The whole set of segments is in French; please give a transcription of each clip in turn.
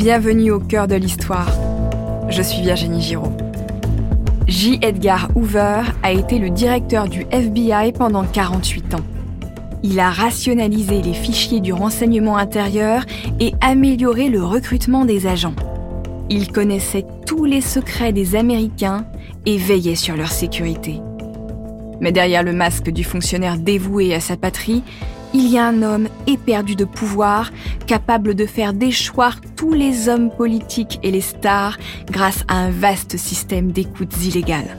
Bienvenue au cœur de l'histoire. Je suis Virginie Giraud. J. Edgar Hoover a été le directeur du FBI pendant 48 ans. Il a rationalisé les fichiers du renseignement intérieur et amélioré le recrutement des agents. Il connaissait tous les secrets des Américains et veillait sur leur sécurité. Mais derrière le masque du fonctionnaire dévoué à sa patrie, il y a un homme éperdu de pouvoir, capable de faire déchoir tous les hommes politiques et les stars grâce à un vaste système d'écoutes illégales.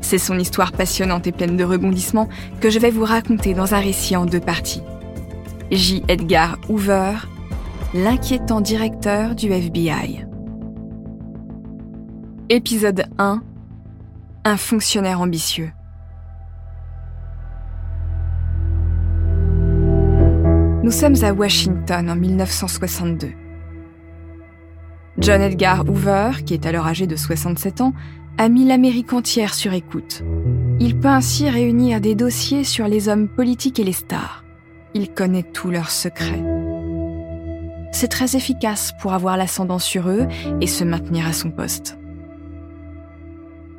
C'est son histoire passionnante et pleine de rebondissements que je vais vous raconter dans un récit en deux parties. J. Edgar Hoover, l'inquiétant directeur du FBI. Épisode 1 Un fonctionnaire ambitieux. Nous sommes à Washington en 1962. John Edgar Hoover, qui est alors âgé de 67 ans, a mis l'Amérique entière sur écoute. Il peut ainsi réunir des dossiers sur les hommes politiques et les stars. Il connaît tous leurs secrets. C'est très efficace pour avoir l'ascendant sur eux et se maintenir à son poste.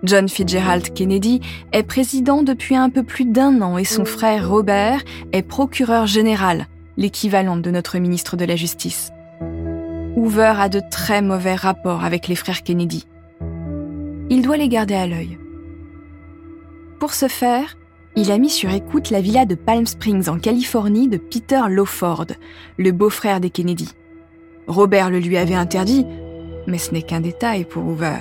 John Fitzgerald Kennedy est président depuis un peu plus d'un an et son frère Robert est procureur général l'équivalent de notre ministre de la Justice. Hoover a de très mauvais rapports avec les frères Kennedy. Il doit les garder à l'œil. Pour ce faire, il a mis sur écoute la villa de Palm Springs en Californie de Peter Lawford, le beau-frère des Kennedy. Robert le lui avait interdit, mais ce n'est qu'un détail pour Hoover.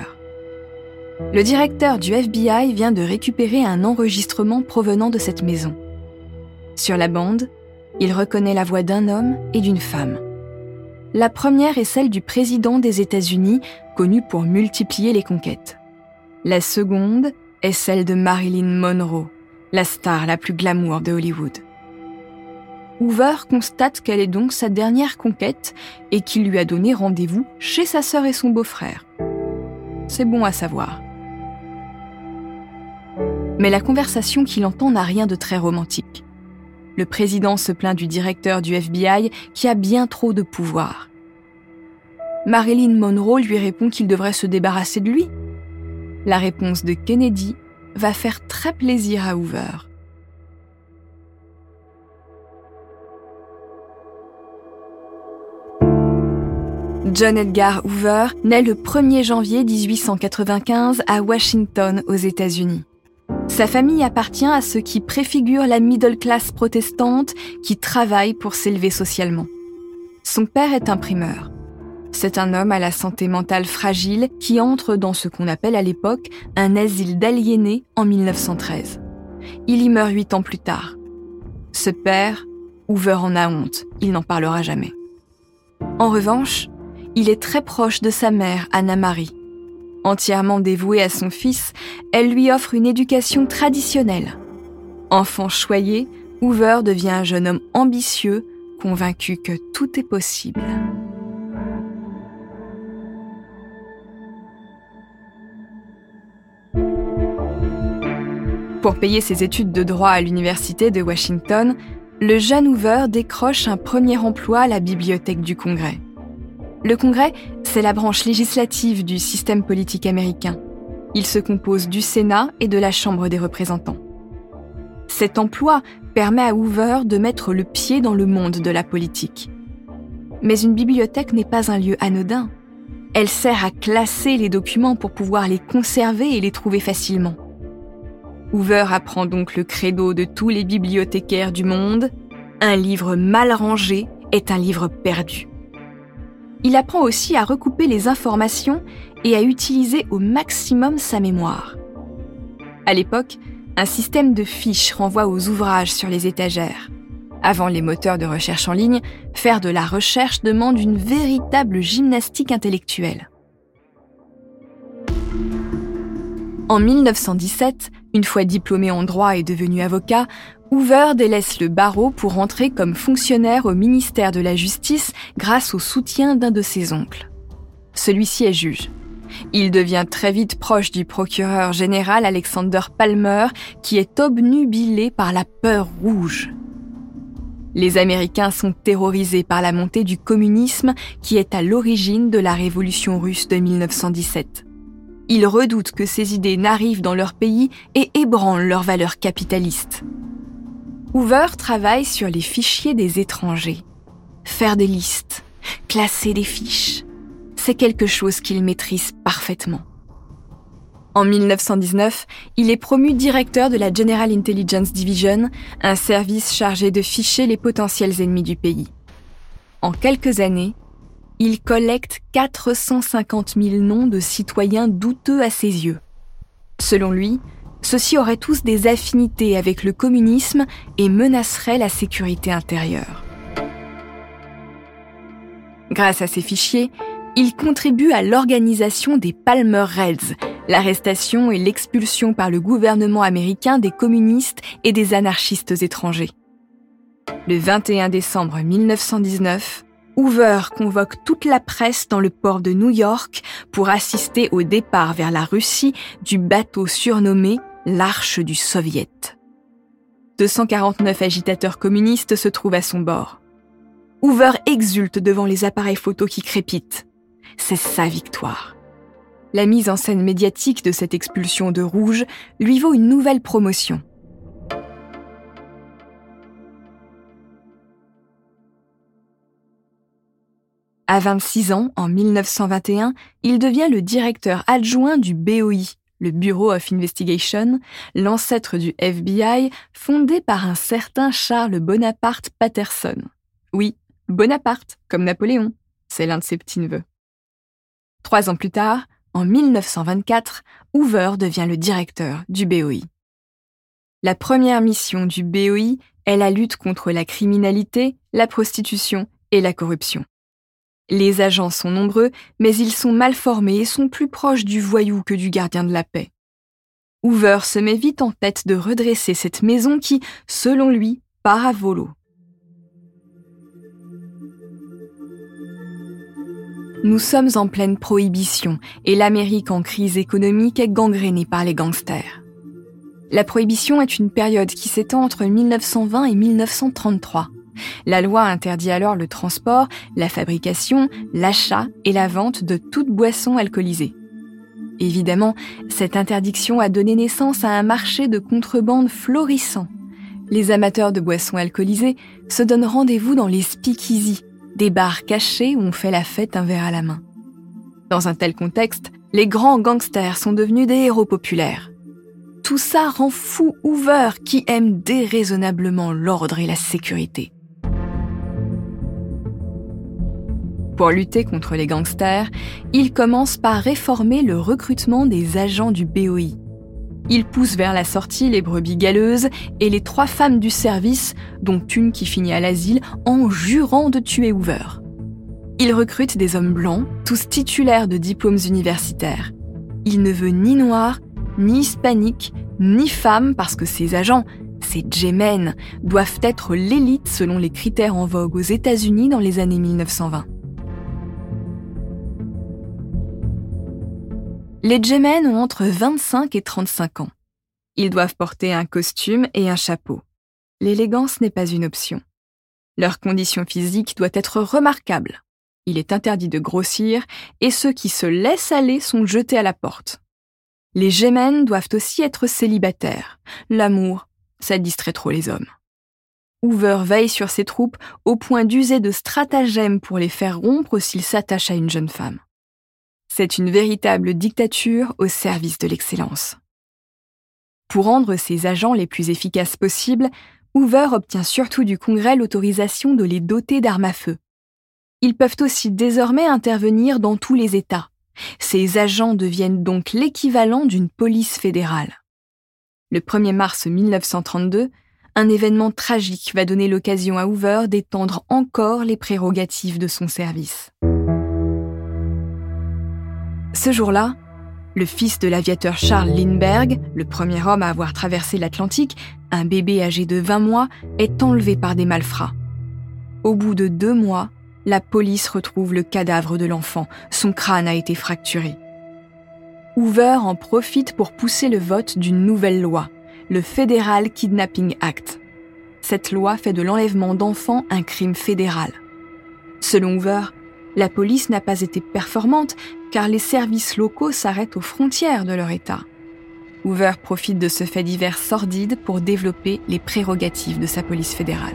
Le directeur du FBI vient de récupérer un enregistrement provenant de cette maison. Sur la bande, il reconnaît la voix d'un homme et d'une femme. La première est celle du président des États-Unis, connu pour multiplier les conquêtes. La seconde est celle de Marilyn Monroe, la star la plus glamour de Hollywood. Hoover constate qu'elle est donc sa dernière conquête et qu'il lui a donné rendez-vous chez sa sœur et son beau-frère. C'est bon à savoir. Mais la conversation qu'il entend n'a rien de très romantique. Le président se plaint du directeur du FBI qui a bien trop de pouvoir. Marilyn Monroe lui répond qu'il devrait se débarrasser de lui. La réponse de Kennedy va faire très plaisir à Hoover. John Edgar Hoover naît le 1er janvier 1895 à Washington, aux États-Unis. Sa famille appartient à ceux qui préfigurent la middle class protestante qui travaille pour s'élever socialement. Son père est imprimeur. C'est un homme à la santé mentale fragile qui entre dans ce qu'on appelle à l'époque un asile d'aliénés en 1913. Il y meurt huit ans plus tard. Ce père, Hoover en a honte, il n'en parlera jamais. En revanche, il est très proche de sa mère, Anna Marie, Entièrement dévouée à son fils, elle lui offre une éducation traditionnelle. Enfant choyé, Hoover devient un jeune homme ambitieux, convaincu que tout est possible. Pour payer ses études de droit à l'Université de Washington, le jeune Hoover décroche un premier emploi à la bibliothèque du Congrès. Le Congrès, c'est la branche législative du système politique américain. Il se compose du Sénat et de la Chambre des représentants. Cet emploi permet à Hoover de mettre le pied dans le monde de la politique. Mais une bibliothèque n'est pas un lieu anodin. Elle sert à classer les documents pour pouvoir les conserver et les trouver facilement. Hoover apprend donc le credo de tous les bibliothécaires du monde. Un livre mal rangé est un livre perdu. Il apprend aussi à recouper les informations et à utiliser au maximum sa mémoire. À l'époque, un système de fiches renvoie aux ouvrages sur les étagères. Avant les moteurs de recherche en ligne, faire de la recherche demande une véritable gymnastique intellectuelle. En 1917, une fois diplômé en droit et devenu avocat, Hoover délaisse le barreau pour entrer comme fonctionnaire au ministère de la Justice grâce au soutien d'un de ses oncles. Celui-ci est juge. Il devient très vite proche du procureur général Alexander Palmer, qui est obnubilé par la peur rouge. Les Américains sont terrorisés par la montée du communisme qui est à l'origine de la révolution russe de 1917. Ils redoutent que ces idées n'arrivent dans leur pays et ébranlent leurs valeurs capitalistes. Hoover travaille sur les fichiers des étrangers. Faire des listes, classer des fiches, c'est quelque chose qu'il maîtrise parfaitement. En 1919, il est promu directeur de la General Intelligence Division, un service chargé de ficher les potentiels ennemis du pays. En quelques années, il collecte 450 000 noms de citoyens douteux à ses yeux. Selon lui, ceux-ci auraient tous des affinités avec le communisme et menaceraient la sécurité intérieure. Grâce à ces fichiers, il contribue à l'organisation des Palmer Raids, l'arrestation et l'expulsion par le gouvernement américain des communistes et des anarchistes étrangers. Le 21 décembre 1919, Hoover convoque toute la presse dans le port de New York pour assister au départ vers la Russie du bateau surnommé l'Arche du Soviet. 249 agitateurs communistes se trouvent à son bord. Hoover exulte devant les appareils photos qui crépitent. C'est sa victoire. La mise en scène médiatique de cette expulsion de rouge lui vaut une nouvelle promotion. À 26 ans, en 1921, il devient le directeur adjoint du BOI, le Bureau of Investigation, l'ancêtre du FBI, fondé par un certain Charles Bonaparte Patterson. Oui, Bonaparte, comme Napoléon. C'est l'un de ses petits-neveux. Trois ans plus tard, en 1924, Hoover devient le directeur du BOI. La première mission du BOI est la lutte contre la criminalité, la prostitution et la corruption. Les agents sont nombreux, mais ils sont mal formés et sont plus proches du voyou que du gardien de la paix. Hoover se met vite en tête de redresser cette maison qui, selon lui, part à volo. Nous sommes en pleine prohibition et l'Amérique en crise économique est gangrénée par les gangsters. La prohibition est une période qui s'étend entre 1920 et 1933. La loi interdit alors le transport, la fabrication, l'achat et la vente de toute boisson alcoolisée. Évidemment, cette interdiction a donné naissance à un marché de contrebande florissant. Les amateurs de boissons alcoolisées se donnent rendez-vous dans les speakeasy, des bars cachés où on fait la fête un verre à la main. Dans un tel contexte, les grands gangsters sont devenus des héros populaires. Tout ça rend fou Hoover qui aime déraisonnablement l'ordre et la sécurité. Pour lutter contre les gangsters, il commence par réformer le recrutement des agents du BOI. Il pousse vers la sortie les brebis galeuses et les trois femmes du service, dont une qui finit à l'asile, en jurant de tuer Hoover. Il recrute des hommes blancs, tous titulaires de diplômes universitaires. Il ne veut ni noirs, ni hispaniques, ni femmes parce que ces agents, ces J-men, doivent être l'élite selon les critères en vogue aux États-Unis dans les années 1920. Les J-men ont entre 25 et 35 ans. Ils doivent porter un costume et un chapeau. L'élégance n'est pas une option. Leur condition physique doit être remarquable. Il est interdit de grossir et ceux qui se laissent aller sont jetés à la porte. Les Gémènes doivent aussi être célibataires. L'amour, ça distrait trop les hommes. Hoover veille sur ses troupes au point d'user de stratagèmes pour les faire rompre s'ils s'attachent à une jeune femme. C'est une véritable dictature au service de l'excellence. Pour rendre ses agents les plus efficaces possibles, Hoover obtient surtout du Congrès l'autorisation de les doter d'armes à feu. Ils peuvent aussi désormais intervenir dans tous les États. Ces agents deviennent donc l'équivalent d'une police fédérale. Le 1er mars 1932, un événement tragique va donner l'occasion à Hoover d'étendre encore les prérogatives de son service. Ce jour-là, le fils de l'aviateur Charles Lindbergh, le premier homme à avoir traversé l'Atlantique, un bébé âgé de 20 mois, est enlevé par des malfrats. Au bout de deux mois, la police retrouve le cadavre de l'enfant. Son crâne a été fracturé. Hoover en profite pour pousser le vote d'une nouvelle loi, le Federal Kidnapping Act. cette loi fait de l'enlèvement d'enfants un crime fédéral. Selon Hoover, la police n'a pas été performante car les services locaux s'arrêtent aux frontières de leur État. Hoover profite de ce fait divers sordide pour développer les prérogatives de sa police fédérale.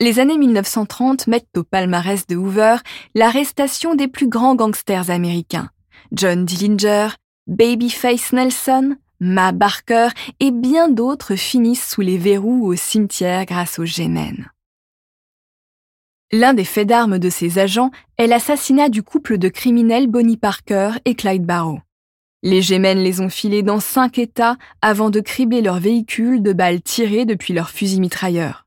Les années 1930 mettent au palmarès de Hoover l'arrestation des plus grands gangsters américains, John Dillinger, Babyface Nelson, Ma Barker et bien d'autres finissent sous les verrous au cimetière grâce au Gémen. L'un des faits d'armes de ces agents est l'assassinat du couple de criminels Bonnie Parker et Clyde Barrow. Les Gémenes les ont filés dans cinq États avant de cribler leur véhicule de balles tirées depuis leur fusil mitrailleur.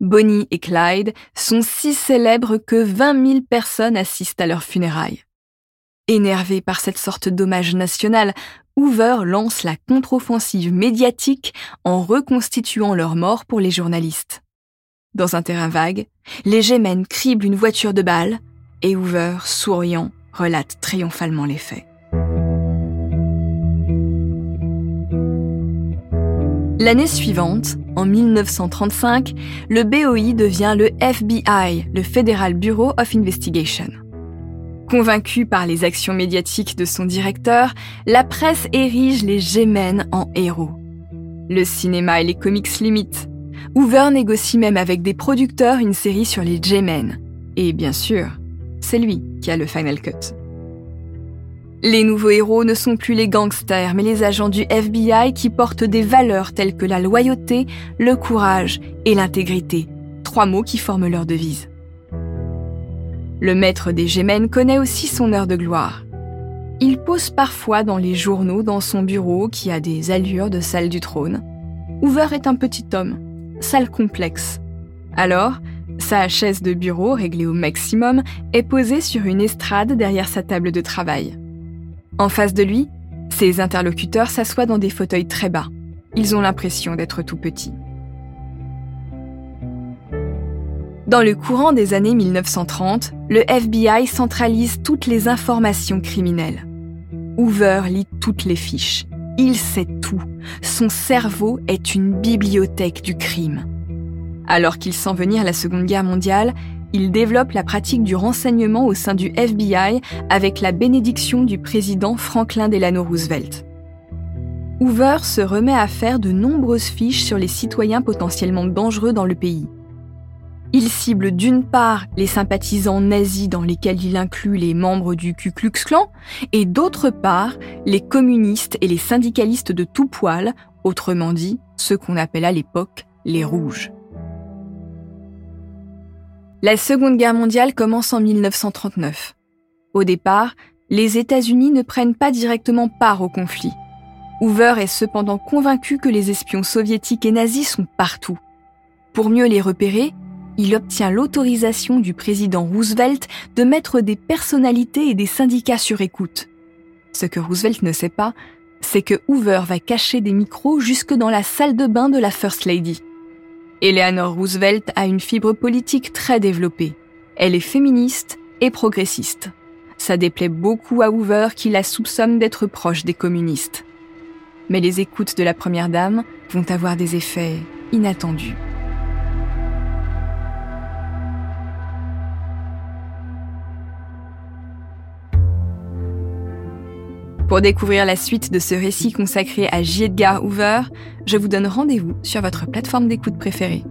Bonnie et Clyde sont si célèbres que 20 000 personnes assistent à leurs funérailles. Énervé par cette sorte d'hommage national, Hoover lance la contre-offensive médiatique en reconstituant leur mort pour les journalistes. Dans un terrain vague, les Gémenes criblent une voiture de balles et Hoover, souriant, relate triomphalement les faits. L'année suivante, en 1935, le BOI devient le FBI, le Federal Bureau of Investigation. Convaincu par les actions médiatiques de son directeur, la presse érige les Gémenes en héros. Le cinéma et les comics limitent. Hoover négocie même avec des producteurs une série sur les Gémenes. Et bien sûr, c'est lui qui a le final cut. Les nouveaux héros ne sont plus les gangsters, mais les agents du FBI qui portent des valeurs telles que la loyauté, le courage et l'intégrité, trois mots qui forment leur devise. Le maître des Gémenes connaît aussi son heure de gloire. Il pose parfois dans les journaux dans son bureau qui a des allures de salle du trône. Hoover est un petit homme, salle complexe. Alors, sa chaise de bureau, réglée au maximum, est posée sur une estrade derrière sa table de travail. En face de lui, ses interlocuteurs s'assoient dans des fauteuils très bas. Ils ont l'impression d'être tout petits. Dans le courant des années 1930, le FBI centralise toutes les informations criminelles. Hoover lit toutes les fiches. Il sait tout. Son cerveau est une bibliothèque du crime. Alors qu'il sent venir la Seconde Guerre mondiale, il développe la pratique du renseignement au sein du FBI avec la bénédiction du président Franklin Delano Roosevelt. Hoover se remet à faire de nombreuses fiches sur les citoyens potentiellement dangereux dans le pays. Il cible d'une part les sympathisants nazis dans lesquels il inclut les membres du Ku Klux Klan, et d'autre part les communistes et les syndicalistes de tout poil, autrement dit ceux qu'on appelle à l'époque les rouges. La Seconde Guerre mondiale commence en 1939. Au départ, les États-Unis ne prennent pas directement part au conflit. Hoover est cependant convaincu que les espions soviétiques et nazis sont partout. Pour mieux les repérer, il obtient l'autorisation du président Roosevelt de mettre des personnalités et des syndicats sur écoute. Ce que Roosevelt ne sait pas, c'est que Hoover va cacher des micros jusque dans la salle de bain de la First Lady. Eleanor Roosevelt a une fibre politique très développée. Elle est féministe et progressiste. Ça déplaît beaucoup à Hoover qui la soupçonne d'être proche des communistes. Mais les écoutes de la Première Dame vont avoir des effets inattendus. Pour découvrir la suite de ce récit consacré à J. Edgar Hoover, je vous donne rendez-vous sur votre plateforme d'écoute préférée.